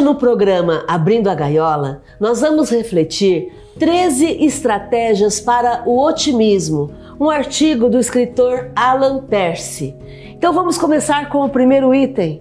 Hoje no programa Abrindo a Gaiola, nós vamos refletir 13 estratégias para o otimismo, um artigo do escritor Alan Percy. Então vamos começar com o primeiro item.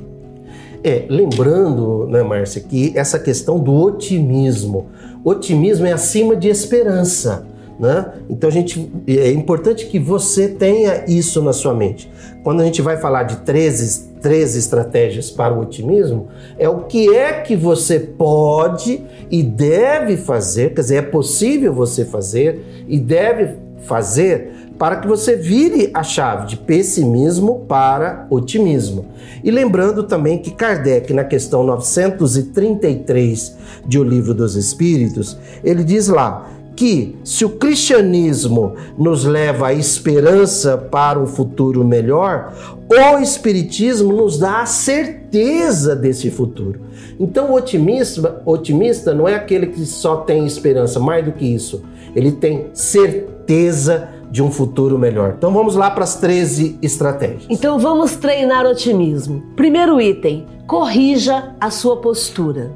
É, lembrando, né, Márcia, que essa questão do otimismo. Otimismo é acima de esperança. Né? Então a gente é importante que você tenha isso na sua mente. Quando a gente vai falar de 13, 13 estratégias para o otimismo, é o que é que você pode e deve fazer, quer dizer, é possível você fazer e deve fazer para que você vire a chave de pessimismo para otimismo. E lembrando também que Kardec, na questão 933 de O Livro dos Espíritos, ele diz lá que se o cristianismo nos leva à esperança para um futuro melhor, o espiritismo nos dá a certeza desse futuro. Então o otimista, otimista não é aquele que só tem esperança, mais do que isso, ele tem certeza de um futuro melhor. Então vamos lá para as 13 estratégias. Então vamos treinar otimismo. Primeiro item: corrija a sua postura.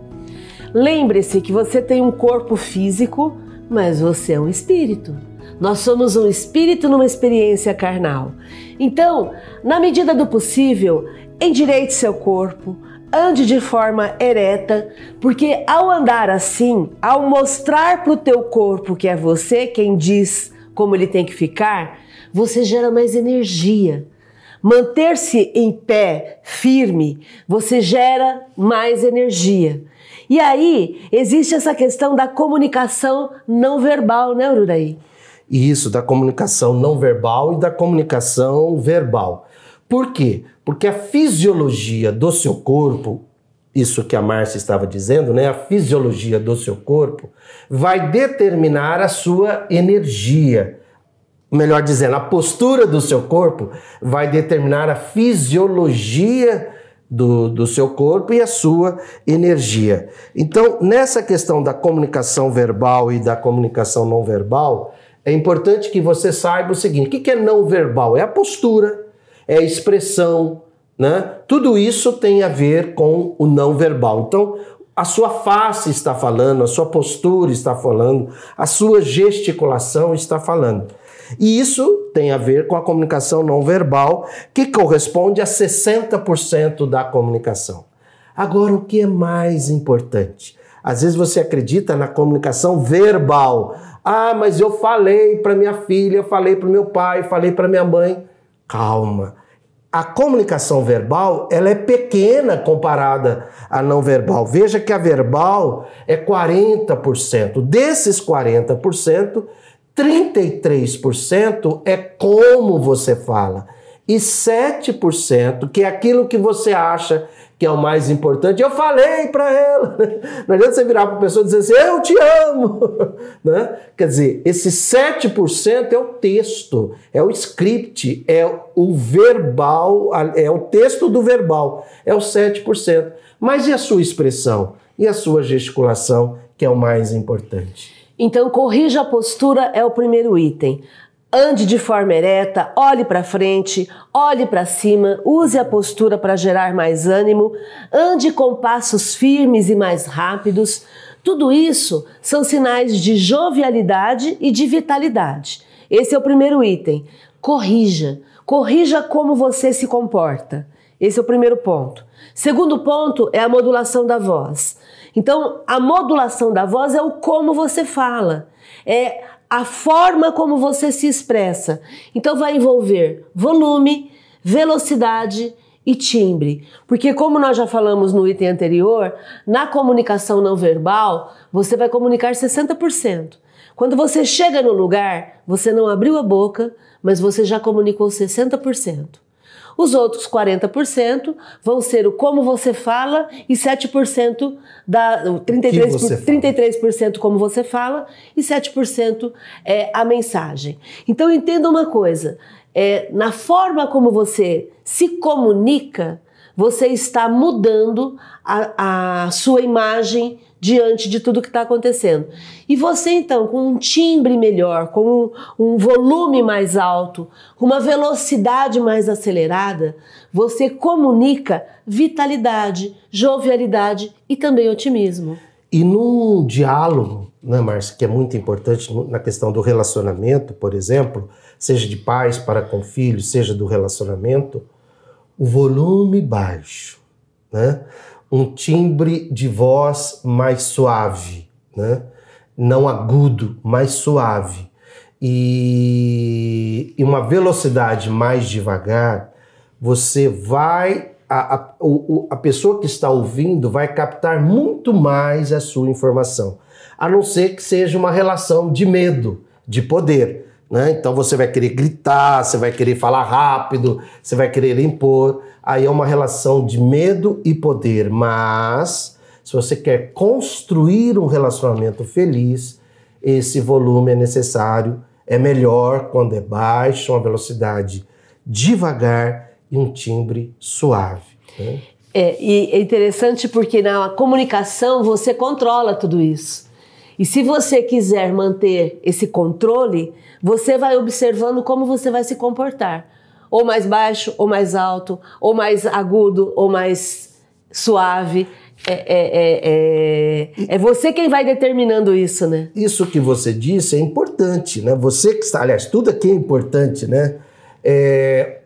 Lembre-se que você tem um corpo físico, mas você é um espírito. Nós somos um espírito numa experiência carnal. Então, na medida do possível, endireite seu corpo, ande de forma ereta, porque ao andar assim, ao mostrar para o teu corpo que é você quem diz como ele tem que ficar, você gera mais energia. Manter-se em pé, firme, você gera mais energia. E aí existe essa questão da comunicação não verbal, né, Ururaí? Isso, da comunicação não verbal e da comunicação verbal. Por quê? Porque a fisiologia do seu corpo, isso que a Márcia estava dizendo, né? A fisiologia do seu corpo vai determinar a sua energia. Melhor dizendo, a postura do seu corpo vai determinar a fisiologia do, do seu corpo e a sua energia. Então, nessa questão da comunicação verbal e da comunicação não verbal, é importante que você saiba o seguinte: o que é não verbal? É a postura, é a expressão, né? Tudo isso tem a ver com o não verbal. Então, a sua face está falando, a sua postura está falando, a sua gesticulação está falando. E isso tem a ver com a comunicação não verbal, que corresponde a 60% da comunicação. Agora, o que é mais importante? Às vezes você acredita na comunicação verbal. Ah, mas eu falei para minha filha, eu falei para meu pai, falei para minha mãe. Calma. A comunicação verbal, ela é pequena comparada à não verbal. Veja que a verbal é 40%. Desses 40%, 33% é como você fala. E 7%, que é aquilo que você acha que é o mais importante, eu falei para ela. Não adianta você virar para a pessoa e dizer assim, eu te amo. Né? Quer dizer, esse 7% é o texto, é o script, é o verbal, é o texto do verbal, é o 7%. Mas e a sua expressão? E a sua gesticulação, que é o mais importante? Então, corrija a postura é o primeiro item. Ande de forma ereta, olhe para frente, olhe para cima, use a postura para gerar mais ânimo, ande com passos firmes e mais rápidos. Tudo isso são sinais de jovialidade e de vitalidade. Esse é o primeiro item. Corrija, corrija como você se comporta. Esse é o primeiro ponto. Segundo ponto é a modulação da voz. Então, a modulação da voz é o como você fala, é a forma como você se expressa. Então, vai envolver volume, velocidade e timbre. Porque, como nós já falamos no item anterior, na comunicação não verbal, você vai comunicar 60%. Quando você chega no lugar, você não abriu a boca, mas você já comunicou 60%. Os outros 40% vão ser o como você fala e 7% da 33%, você 33% como você fala e 7% é a mensagem. Então entenda uma coisa, é, na forma como você se comunica, você está mudando a, a sua imagem diante de tudo que está acontecendo. E você, então, com um timbre melhor, com um, um volume mais alto, com uma velocidade mais acelerada, você comunica vitalidade, jovialidade e também otimismo. E num diálogo, né, Márcia, que é muito importante na questão do relacionamento, por exemplo, seja de pais para com filhos, seja do relacionamento, o volume baixo, né? Um timbre de voz mais suave, né? não agudo, mais suave, e, e uma velocidade mais devagar, você vai. A, a, a pessoa que está ouvindo vai captar muito mais a sua informação, a não ser que seja uma relação de medo, de poder. Né? Então você vai querer gritar, você vai querer falar rápido, você vai querer impor. Aí é uma relação de medo e poder. Mas se você quer construir um relacionamento feliz, esse volume é necessário. É melhor quando é baixo, uma velocidade devagar e um timbre suave. Né? É, e é interessante porque na comunicação você controla tudo isso. E se você quiser manter esse controle, você vai observando como você vai se comportar. Ou mais baixo, ou mais alto, ou mais agudo, ou mais suave. É, é, é, é, é, você quem vai determinando isso, né? Isso que você disse é importante, né? Você que está, aliás, tudo aqui é importante, né? É,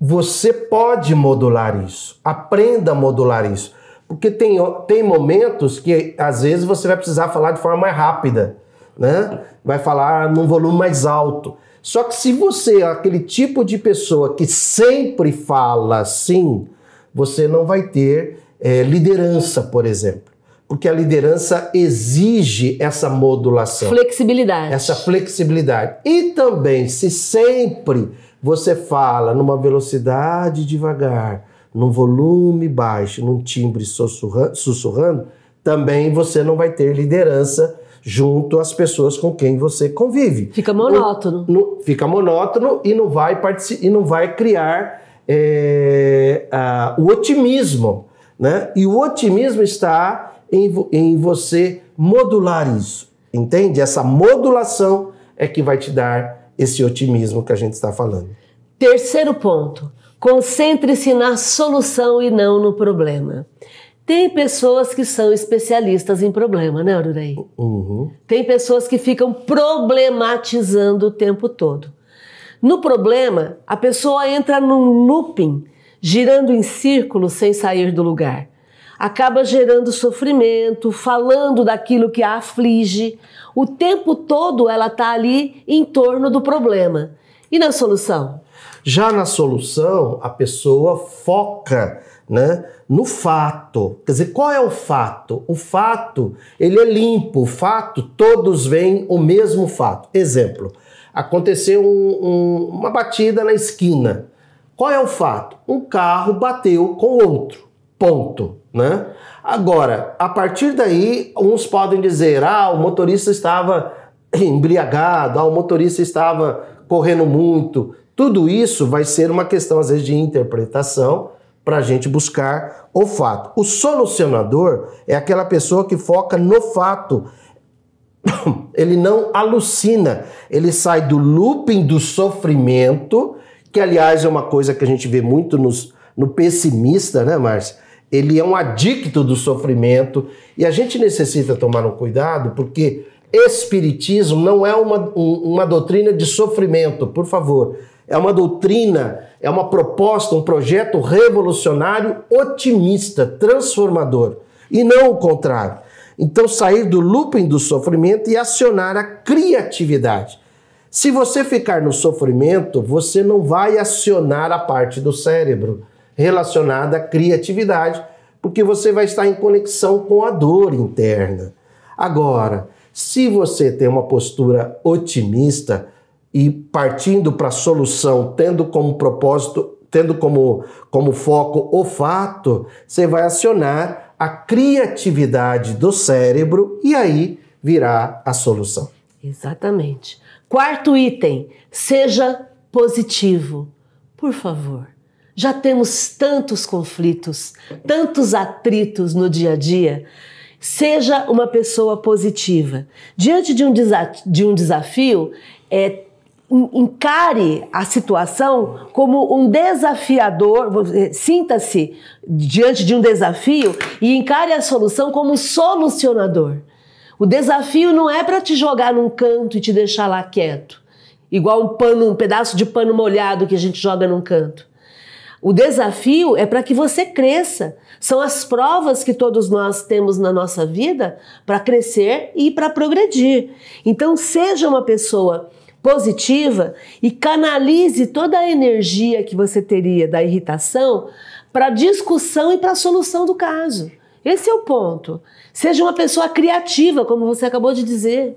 você pode modular isso. Aprenda a modular isso. Porque tem, tem momentos que às vezes você vai precisar falar de forma mais rápida, né? Vai falar num volume mais alto. Só que se você é aquele tipo de pessoa que sempre fala assim, você não vai ter é, liderança, por exemplo. Porque a liderança exige essa modulação. Flexibilidade. Essa flexibilidade. E também, se sempre você fala numa velocidade devagar, num volume baixo, num timbre sussurrando, também você não vai ter liderança junto às pessoas com quem você convive. Fica monótono. No, no, fica monótono e não vai, e não vai criar é, a, o otimismo. Né? E o otimismo está em, em você modular isso. Entende? Essa modulação é que vai te dar esse otimismo que a gente está falando. Terceiro ponto Concentre-se na solução e não no problema. Tem pessoas que são especialistas em problema, né, Ururei? Uhum. Tem pessoas que ficam problematizando o tempo todo. No problema, a pessoa entra num looping, girando em círculos sem sair do lugar. Acaba gerando sofrimento, falando daquilo que a aflige. O tempo todo ela está ali em torno do problema. E na solução? Já na solução, a pessoa foca né, no fato. Quer dizer, qual é o fato? O fato, ele é limpo. O fato, todos veem o mesmo fato. Exemplo, aconteceu um, um, uma batida na esquina. Qual é o fato? Um carro bateu com outro. Ponto. Né? Agora, a partir daí, uns podem dizer: ah, o motorista estava embriagado, ah, o motorista estava correndo muito. Tudo isso vai ser uma questão, às vezes, de interpretação para a gente buscar o fato. O solucionador é aquela pessoa que foca no fato. Ele não alucina, ele sai do looping do sofrimento, que aliás é uma coisa que a gente vê muito nos, no pessimista, né, Márcia? Ele é um adicto do sofrimento e a gente necessita tomar um cuidado porque espiritismo não é uma, uma doutrina de sofrimento, por favor é uma doutrina, é uma proposta, um projeto revolucionário, otimista, transformador, e não o contrário. Então, sair do looping do sofrimento e acionar a criatividade. Se você ficar no sofrimento, você não vai acionar a parte do cérebro relacionada à criatividade, porque você vai estar em conexão com a dor interna. Agora, se você tem uma postura otimista, e partindo para a solução, tendo como propósito, tendo como, como foco o fato, você vai acionar a criatividade do cérebro e aí virá a solução. Exatamente. Quarto item, seja positivo. Por favor. Já temos tantos conflitos, tantos atritos no dia a dia. Seja uma pessoa positiva. Diante de um, de um desafio, é, encare a situação como um desafiador, eh, sinta-se diante de um desafio e encare a solução como solucionador. O desafio não é para te jogar num canto e te deixar lá quieto, igual um pano, um pedaço de pano molhado que a gente joga num canto. O desafio é para que você cresça. São as provas que todos nós temos na nossa vida para crescer e para progredir. Então, seja uma pessoa positiva e canalize toda a energia que você teria da irritação para a discussão e para a solução do caso. Esse é o ponto. Seja uma pessoa criativa, como você acabou de dizer.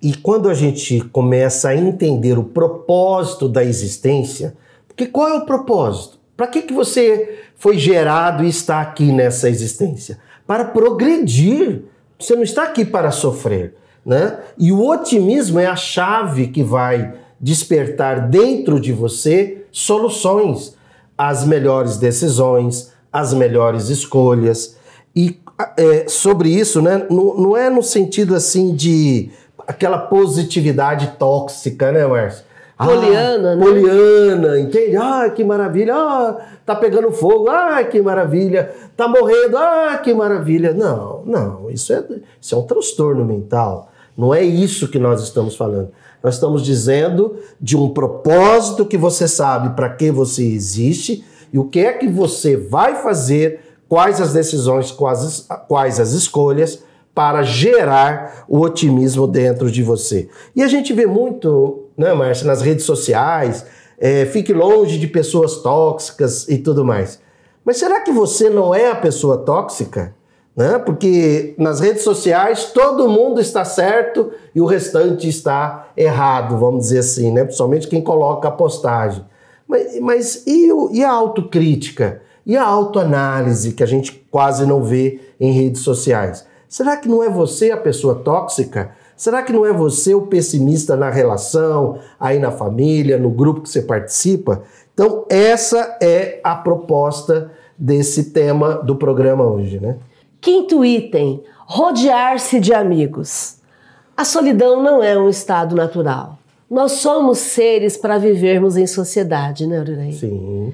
E quando a gente começa a entender o propósito da existência, porque qual é o propósito? Para que, que você foi gerado e está aqui nessa existência? Para progredir. Você não está aqui para sofrer. Né? E o otimismo é a chave que vai despertar dentro de você soluções, as melhores decisões, as melhores escolhas. E é, sobre isso, né, não, não é no sentido assim de aquela positividade tóxica, né, Márcio? Poliana, ah, né? Poliana, entende? Ah, que maravilha! Ah, tá pegando fogo! Ah, que maravilha! Tá morrendo! Ah, que maravilha! Não, não, isso é, isso é um transtorno mental. Não é isso que nós estamos falando. Nós estamos dizendo de um propósito que você sabe para que você existe e o que é que você vai fazer, quais as decisões, quais, quais as escolhas para gerar o otimismo dentro de você. E a gente vê muito, né, Márcia, nas redes sociais, é, fique longe de pessoas tóxicas e tudo mais. Mas será que você não é a pessoa tóxica? né? Porque nas redes sociais todo mundo está certo e o restante está errado, vamos dizer assim, né? Principalmente quem coloca a postagem. Mas, mas e, o, e a autocrítica? E a autoanálise que a gente quase não vê em redes sociais? Será que não é você a pessoa tóxica? Será que não é você o pessimista na relação, aí na família, no grupo que você participa? Então, essa é a proposta desse tema do programa hoje, né? Quinto item: rodear-se de amigos. A solidão não é um estado natural. Nós somos seres para vivermos em sociedade, né, Ururei? Sim.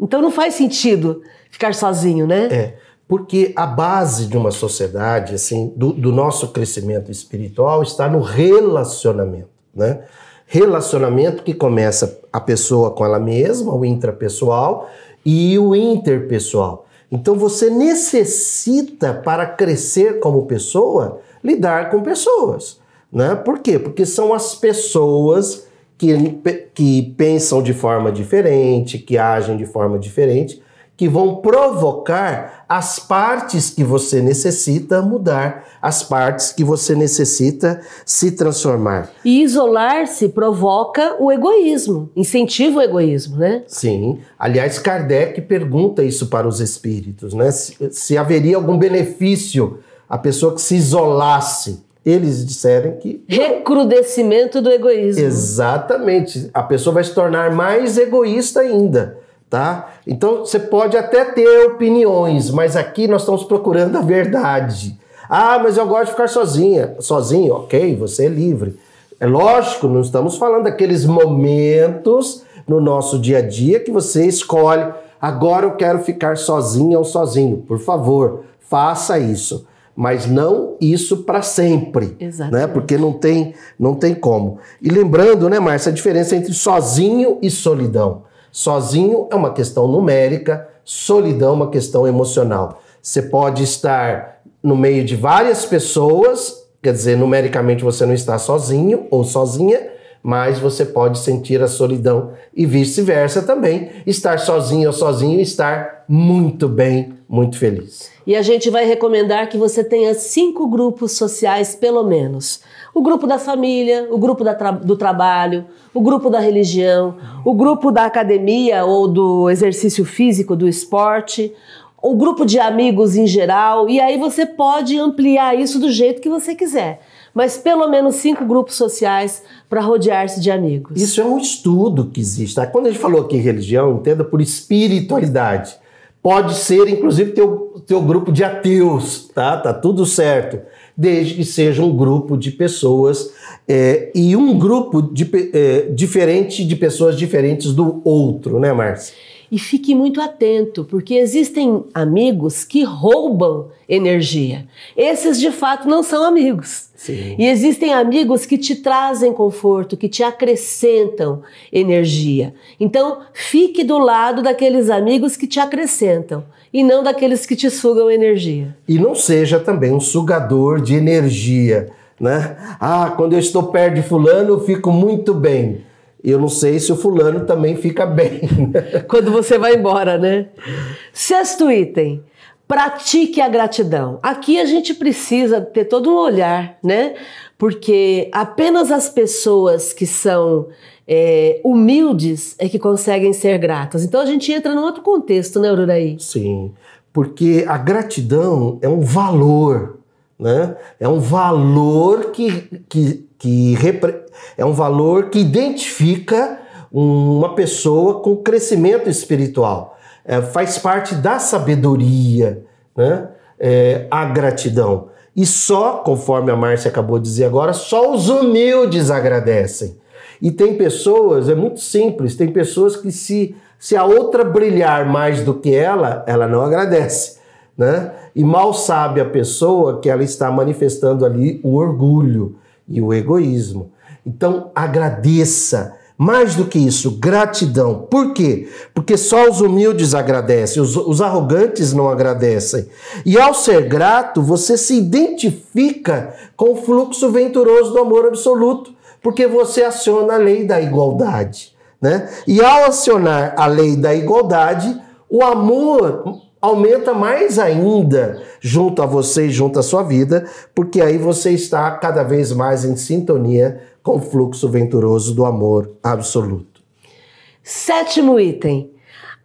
Então não faz sentido ficar sozinho, né? É, porque a base de uma sociedade, assim, do, do nosso crescimento espiritual está no relacionamento, né? Relacionamento que começa a pessoa com ela mesma, o intrapessoal, e o interpessoal. Então você necessita, para crescer como pessoa, lidar com pessoas. Né? Por quê? Porque são as pessoas que, que pensam de forma diferente, que agem de forma diferente, que vão provocar as partes que você necessita mudar, as partes que você necessita se transformar. E isolar-se provoca o egoísmo, incentiva o egoísmo, né? Sim. Aliás, Kardec pergunta isso para os espíritos, né? Se, se haveria algum benefício a pessoa que se isolasse. Eles disseram que. Recrudescimento do egoísmo. Exatamente. A pessoa vai se tornar mais egoísta ainda tá? Então você pode até ter opiniões, mas aqui nós estamos procurando a verdade. Ah, mas eu gosto de ficar sozinha, sozinho, ok, você é livre. É lógico, não estamos falando daqueles momentos no nosso dia a dia que você escolhe. Agora eu quero ficar sozinha ou sozinho. Por favor, faça isso. Mas não isso para sempre, Exatamente. né? Porque não tem, não tem como. E lembrando, né, Márcia, a diferença entre sozinho e solidão. Sozinho é uma questão numérica, solidão é uma questão emocional. Você pode estar no meio de várias pessoas, quer dizer, numericamente você não está sozinho ou sozinha, mas você pode sentir a solidão e vice-versa também, estar sozinho ou sozinho estar muito bem, muito feliz. E a gente vai recomendar que você tenha cinco grupos sociais, pelo menos o grupo da família, o grupo tra do trabalho, o grupo da religião, o grupo da academia ou do exercício físico, do esporte, o grupo de amigos em geral, e aí você pode ampliar isso do jeito que você quiser. mas pelo menos cinco grupos sociais para rodear-se de amigos. Isso é um estudo que existe. Tá? Quando a gente falou aqui em religião, entenda por espiritualidade. Pode ser, inclusive, teu, teu grupo de ateus, tá? Tá tudo certo. Desde que seja um grupo de pessoas é, e um grupo de, é, diferente de pessoas diferentes do outro, né, Márcia? E fique muito atento, porque existem amigos que roubam energia. Esses de fato não são amigos. Sim. E existem amigos que te trazem conforto, que te acrescentam energia. Então, fique do lado daqueles amigos que te acrescentam e não daqueles que te sugam energia. E não seja também um sugador de energia, né? Ah, quando eu estou perto de fulano, eu fico muito bem eu não sei se o fulano também fica bem. Quando você vai embora, né? Sexto item. Pratique a gratidão. Aqui a gente precisa ter todo um olhar, né? Porque apenas as pessoas que são é, humildes é que conseguem ser gratas. Então a gente entra num outro contexto, né, Ururaí? Sim, porque a gratidão é um valor, né? É um valor que, que que é um valor que identifica uma pessoa com crescimento espiritual. É, faz parte da sabedoria, né? É, a gratidão. E só, conforme a Márcia acabou de dizer agora, só os humildes agradecem. E tem pessoas, é muito simples, tem pessoas que se, se a outra brilhar mais do que ela, ela não agradece. Né? E mal sabe a pessoa que ela está manifestando ali o orgulho e o egoísmo. Então, agradeça. Mais do que isso, gratidão. Por quê? Porque só os humildes agradecem, os, os, arrogantes não agradecem. E ao ser grato, você se identifica com o fluxo venturoso do amor absoluto, porque você aciona a lei da igualdade. Né? E ao acionar a lei da igualdade, o amor aumenta mais ainda junto a você e junto à sua vida, porque aí você está cada vez mais em sintonia com o fluxo venturoso do amor absoluto. Sétimo item: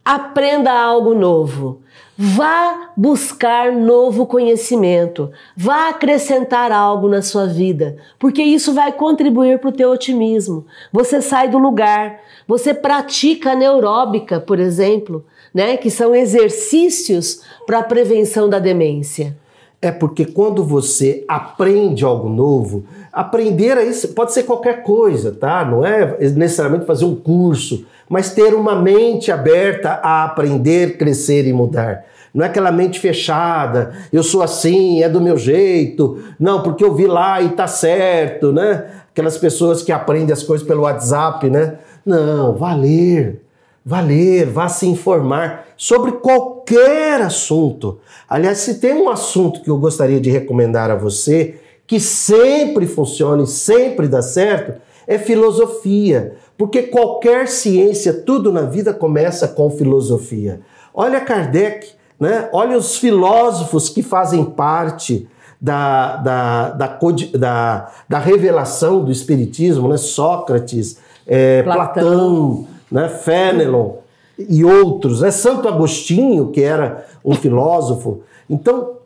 aprenda algo novo. Vá buscar novo conhecimento, vá acrescentar algo na sua vida, porque isso vai contribuir para o teu otimismo. Você sai do lugar, você pratica neuróbica, por exemplo, né, que são exercícios para a prevenção da demência. É porque quando você aprende algo novo, aprender a isso pode ser qualquer coisa, tá? Não é necessariamente fazer um curso, mas ter uma mente aberta a aprender, crescer e mudar. Não é aquela mente fechada, eu sou assim, é do meu jeito, não, porque eu vi lá e tá certo, né? Aquelas pessoas que aprendem as coisas pelo WhatsApp, né? Não, valer Vá ler, vá se informar sobre qualquer assunto. Aliás, se tem um assunto que eu gostaria de recomendar a você, que sempre funciona e sempre dá certo, é filosofia. Porque qualquer ciência, tudo na vida começa com filosofia. Olha Kardec, né? olha os filósofos que fazem parte da, da, da, da, da revelação do Espiritismo, né? Sócrates, é, Platão, Platão né? Fénelon e outros, né? Santo Agostinho, que era um filósofo. Então,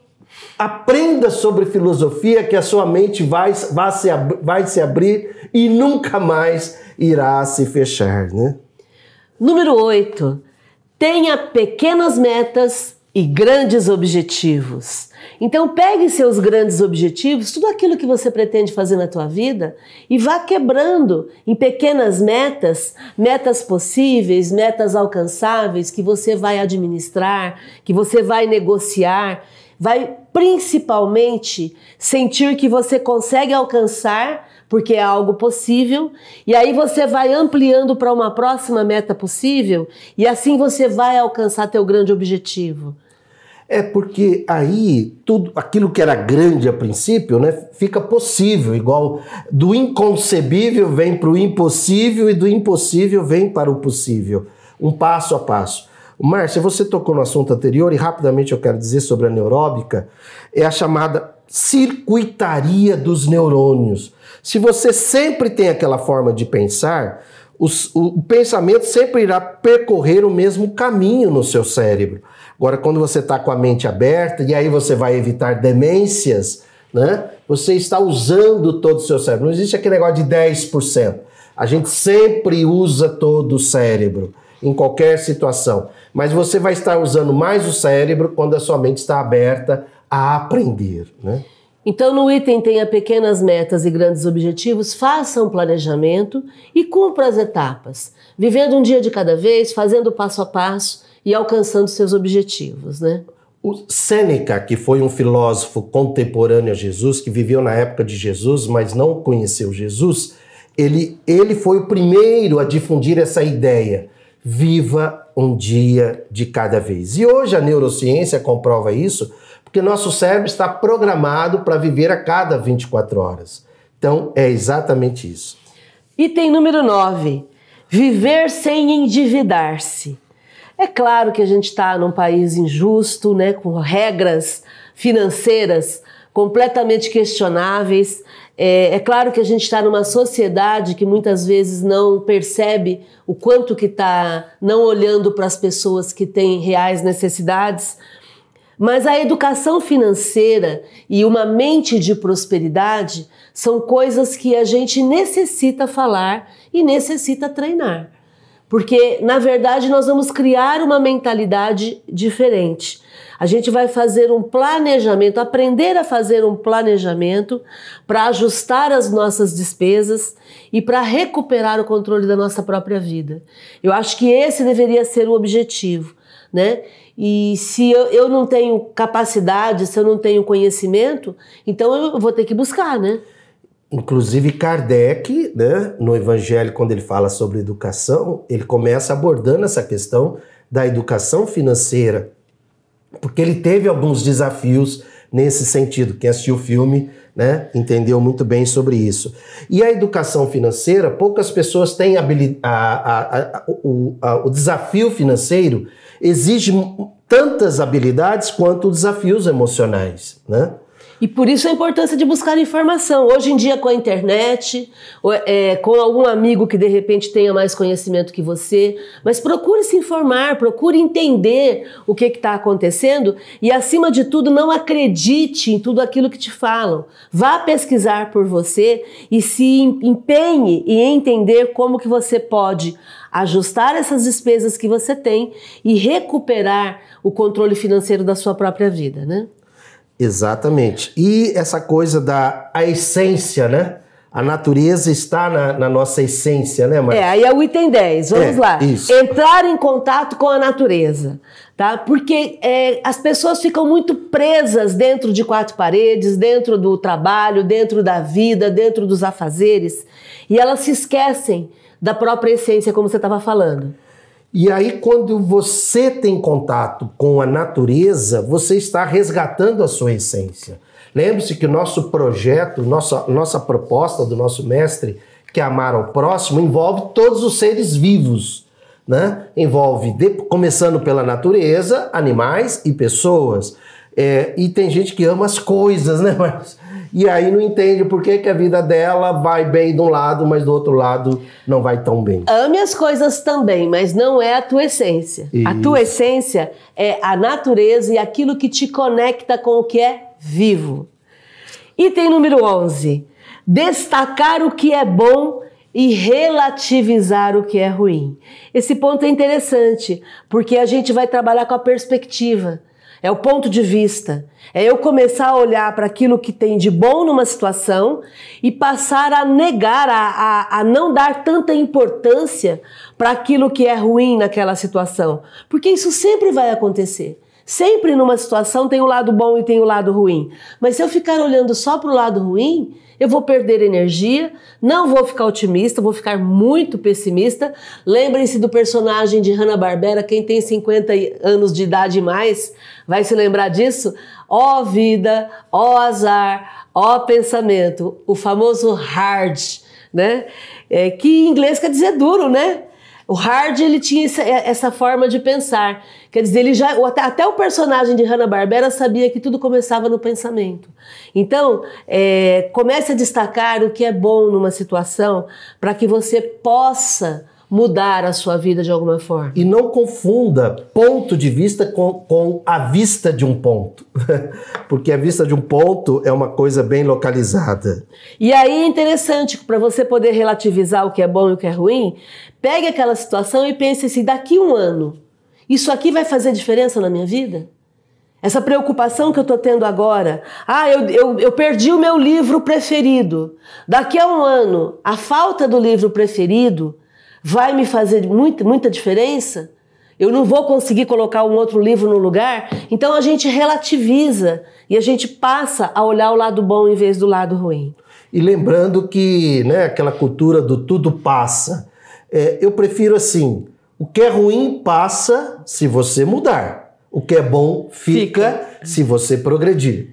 aprenda sobre filosofia que a sua mente vai, vai, se, vai se abrir e nunca mais irá se fechar, né? Número 8. Tenha pequenas metas e grandes objetivos. Então pegue seus grandes objetivos, tudo aquilo que você pretende fazer na tua vida e vá quebrando em pequenas metas, metas possíveis, metas alcançáveis que você vai administrar, que você vai negociar, vai principalmente sentir que você consegue alcançar porque é algo possível, e aí você vai ampliando para uma próxima meta possível, e assim você vai alcançar teu grande objetivo. É porque aí tudo aquilo que era grande a princípio, né, fica possível, igual do inconcebível vem para o impossível e do impossível vem para o possível, um passo a passo. Márcia, você tocou no assunto anterior e rapidamente eu quero dizer sobre a neuróbica, é a chamada circuitaria dos neurônios. Se você sempre tem aquela forma de pensar, os, o, o pensamento sempre irá percorrer o mesmo caminho no seu cérebro. Agora, quando você está com a mente aberta, e aí você vai evitar demências, né? Você está usando todo o seu cérebro. Não existe aquele negócio de 10%. A gente sempre usa todo o cérebro em qualquer situação, mas você vai estar usando mais o cérebro quando a sua mente está aberta a aprender, né? Então, no item tenha pequenas metas e grandes objetivos, faça um planejamento e cumpra as etapas, vivendo um dia de cada vez, fazendo passo a passo e alcançando seus objetivos, né? O Sêneca, que foi um filósofo contemporâneo a Jesus, que viveu na época de Jesus, mas não conheceu Jesus, ele, ele foi o primeiro a difundir essa ideia. Viva um dia de cada vez. E hoje a neurociência comprova isso, porque nosso cérebro está programado para viver a cada 24 horas. Então é exatamente isso. Item número 9: viver sem endividar-se. É claro que a gente está num país injusto, né, com regras financeiras completamente questionáveis. É, é claro que a gente está numa sociedade que muitas vezes não percebe o quanto que está não olhando para as pessoas que têm reais necessidades. Mas a educação financeira e uma mente de prosperidade são coisas que a gente necessita falar e necessita treinar. Porque, na verdade, nós vamos criar uma mentalidade diferente. A gente vai fazer um planejamento, aprender a fazer um planejamento para ajustar as nossas despesas e para recuperar o controle da nossa própria vida. Eu acho que esse deveria ser o objetivo, né? E se eu, eu não tenho capacidade, se eu não tenho conhecimento, então eu vou ter que buscar, né? Inclusive Kardec, né, no Evangelho, quando ele fala sobre educação, ele começa abordando essa questão da educação financeira, porque ele teve alguns desafios nesse sentido. Quem assistiu o filme né, entendeu muito bem sobre isso. E a educação financeira, poucas pessoas têm habilidade. O, o desafio financeiro exige tantas habilidades quanto desafios emocionais. Né? E por isso a importância de buscar informação. Hoje em dia, com a internet, é, com algum amigo que de repente tenha mais conhecimento que você, mas procure se informar, procure entender o que está acontecendo e, acima de tudo, não acredite em tudo aquilo que te falam. Vá pesquisar por você e se empenhe em entender como que você pode ajustar essas despesas que você tem e recuperar o controle financeiro da sua própria vida, né? Exatamente. E essa coisa da a essência, né? A natureza está na, na nossa essência, né, Marcia? É, aí é o item 10. Vamos é, lá. Isso. Entrar em contato com a natureza, tá? Porque é, as pessoas ficam muito presas dentro de quatro paredes, dentro do trabalho, dentro da vida, dentro dos afazeres, e elas se esquecem da própria essência, como você estava falando. E aí, quando você tem contato com a natureza, você está resgatando a sua essência. Lembre-se que o nosso projeto, nossa, nossa proposta do nosso mestre, que é amar ao próximo, envolve todos os seres vivos. Né? Envolve, de, começando pela natureza, animais e pessoas. É, e tem gente que ama as coisas, né? Mas e aí não entende por que, que a vida dela vai bem de um lado, mas do outro lado não vai tão bem. Ame as coisas também, mas não é a tua essência. Isso. A tua essência é a natureza e aquilo que te conecta com o que é vivo. Item número 11. Destacar o que é bom e relativizar o que é ruim. Esse ponto é interessante, porque a gente vai trabalhar com a perspectiva é o ponto de vista. É eu começar a olhar para aquilo que tem de bom numa situação e passar a negar, a, a, a não dar tanta importância para aquilo que é ruim naquela situação. Porque isso sempre vai acontecer. Sempre numa situação tem o lado bom e tem o lado ruim. Mas se eu ficar olhando só para o lado ruim, eu vou perder energia, não vou ficar otimista, vou ficar muito pessimista. Lembrem-se do personagem de Hanna-Barbera, quem tem 50 anos de idade e mais vai se lembrar disso. Ó oh, vida, ó oh, azar, ó oh, pensamento, o famoso hard, né? É, que em inglês quer dizer duro, né? O Hard ele tinha essa forma de pensar. Quer dizer, ele já até, até o personagem de Hanna-Barbera sabia que tudo começava no pensamento. Então, é, comece a destacar o que é bom numa situação para que você possa mudar a sua vida de alguma forma. E não confunda ponto de vista com, com a vista de um ponto. Porque a vista de um ponto é uma coisa bem localizada. E aí é interessante, para você poder relativizar o que é bom e o que é ruim, pegue aquela situação e pense assim: daqui um ano, isso aqui vai fazer diferença na minha vida? Essa preocupação que eu estou tendo agora. Ah, eu, eu, eu perdi o meu livro preferido. Daqui a um ano, a falta do livro preferido vai me fazer muita, muita diferença? Eu não vou conseguir colocar um outro livro no lugar? Então a gente relativiza e a gente passa a olhar o lado bom em vez do lado ruim. E lembrando que né, aquela cultura do tudo passa. É, eu prefiro assim: o que é ruim passa se você mudar. O que é bom fica, fica. se você progredir.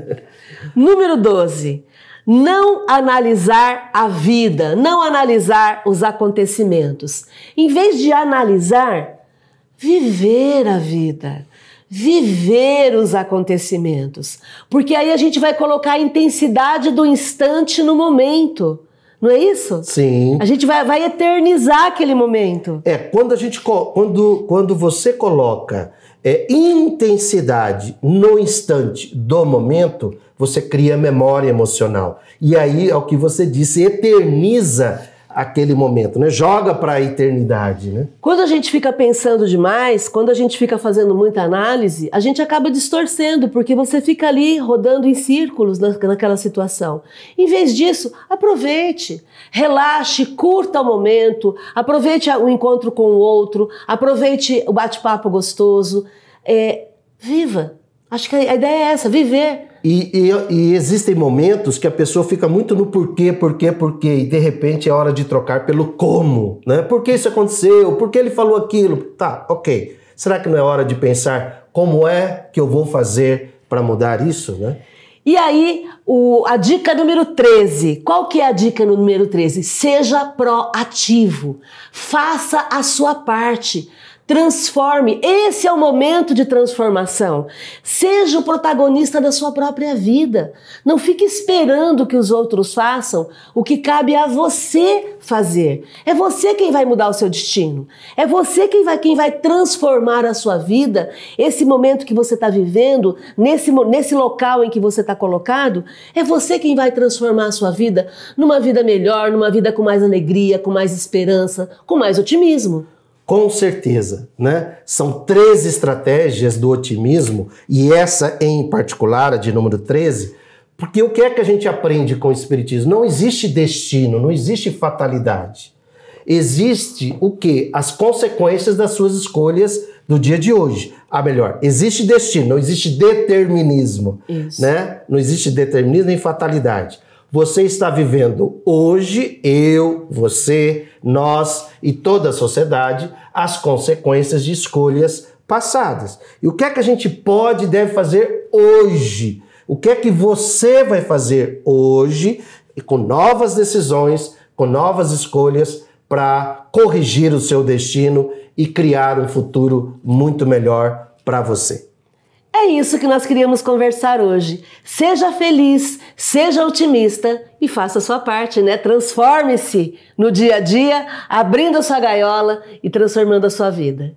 Número 12 não analisar a vida, não analisar os acontecimentos. Em vez de analisar, viver a vida, viver os acontecimentos. Porque aí a gente vai colocar a intensidade do instante no momento. Não é isso? Sim. A gente vai, vai eternizar aquele momento. É, quando a gente quando, quando você coloca é, intensidade no instante do momento, você cria memória emocional. E aí é o que você disse, eterniza aquele momento, né? Joga para a eternidade, né? Quando a gente fica pensando demais, quando a gente fica fazendo muita análise, a gente acaba distorcendo, porque você fica ali rodando em círculos naquela situação. Em vez disso, aproveite, relaxe, curta o momento, aproveite o encontro com o outro, aproveite o bate-papo gostoso, é, viva. Acho que a ideia é essa, viver. E, e, e, existem momentos que a pessoa fica muito no porquê, porquê, porquê, e de repente é hora de trocar pelo como, né? Por que isso aconteceu? Por que ele falou aquilo? Tá, ok. Será que não é hora de pensar como é que eu vou fazer para mudar isso, né? E aí, o, a dica número 13. Qual que é a dica número 13? Seja proativo. Faça a sua parte. Transforme. Esse é o momento de transformação. Seja o protagonista da sua própria vida. Não fique esperando que os outros façam o que cabe a você fazer. É você quem vai mudar o seu destino. É você quem vai, quem vai transformar a sua vida. Esse momento que você está vivendo, nesse, nesse local em que você está colocado, é você quem vai transformar a sua vida numa vida melhor, numa vida com mais alegria, com mais esperança, com mais otimismo. Com certeza, né? São três estratégias do otimismo e essa em particular, a de número 13, porque o que é que a gente aprende com o espiritismo? Não existe destino, não existe fatalidade. Existe o que? As consequências das suas escolhas do dia de hoje. Ah, melhor, existe destino, não existe determinismo, Isso. né? Não existe determinismo nem fatalidade. Você está vivendo hoje, eu, você, nós e toda a sociedade, as consequências de escolhas passadas. E o que é que a gente pode e deve fazer hoje? O que é que você vai fazer hoje com novas decisões, com novas escolhas para corrigir o seu destino e criar um futuro muito melhor para você? É isso que nós queríamos conversar hoje. Seja feliz, seja otimista e faça a sua parte, né? Transforme-se no dia a dia, abrindo a sua gaiola e transformando a sua vida.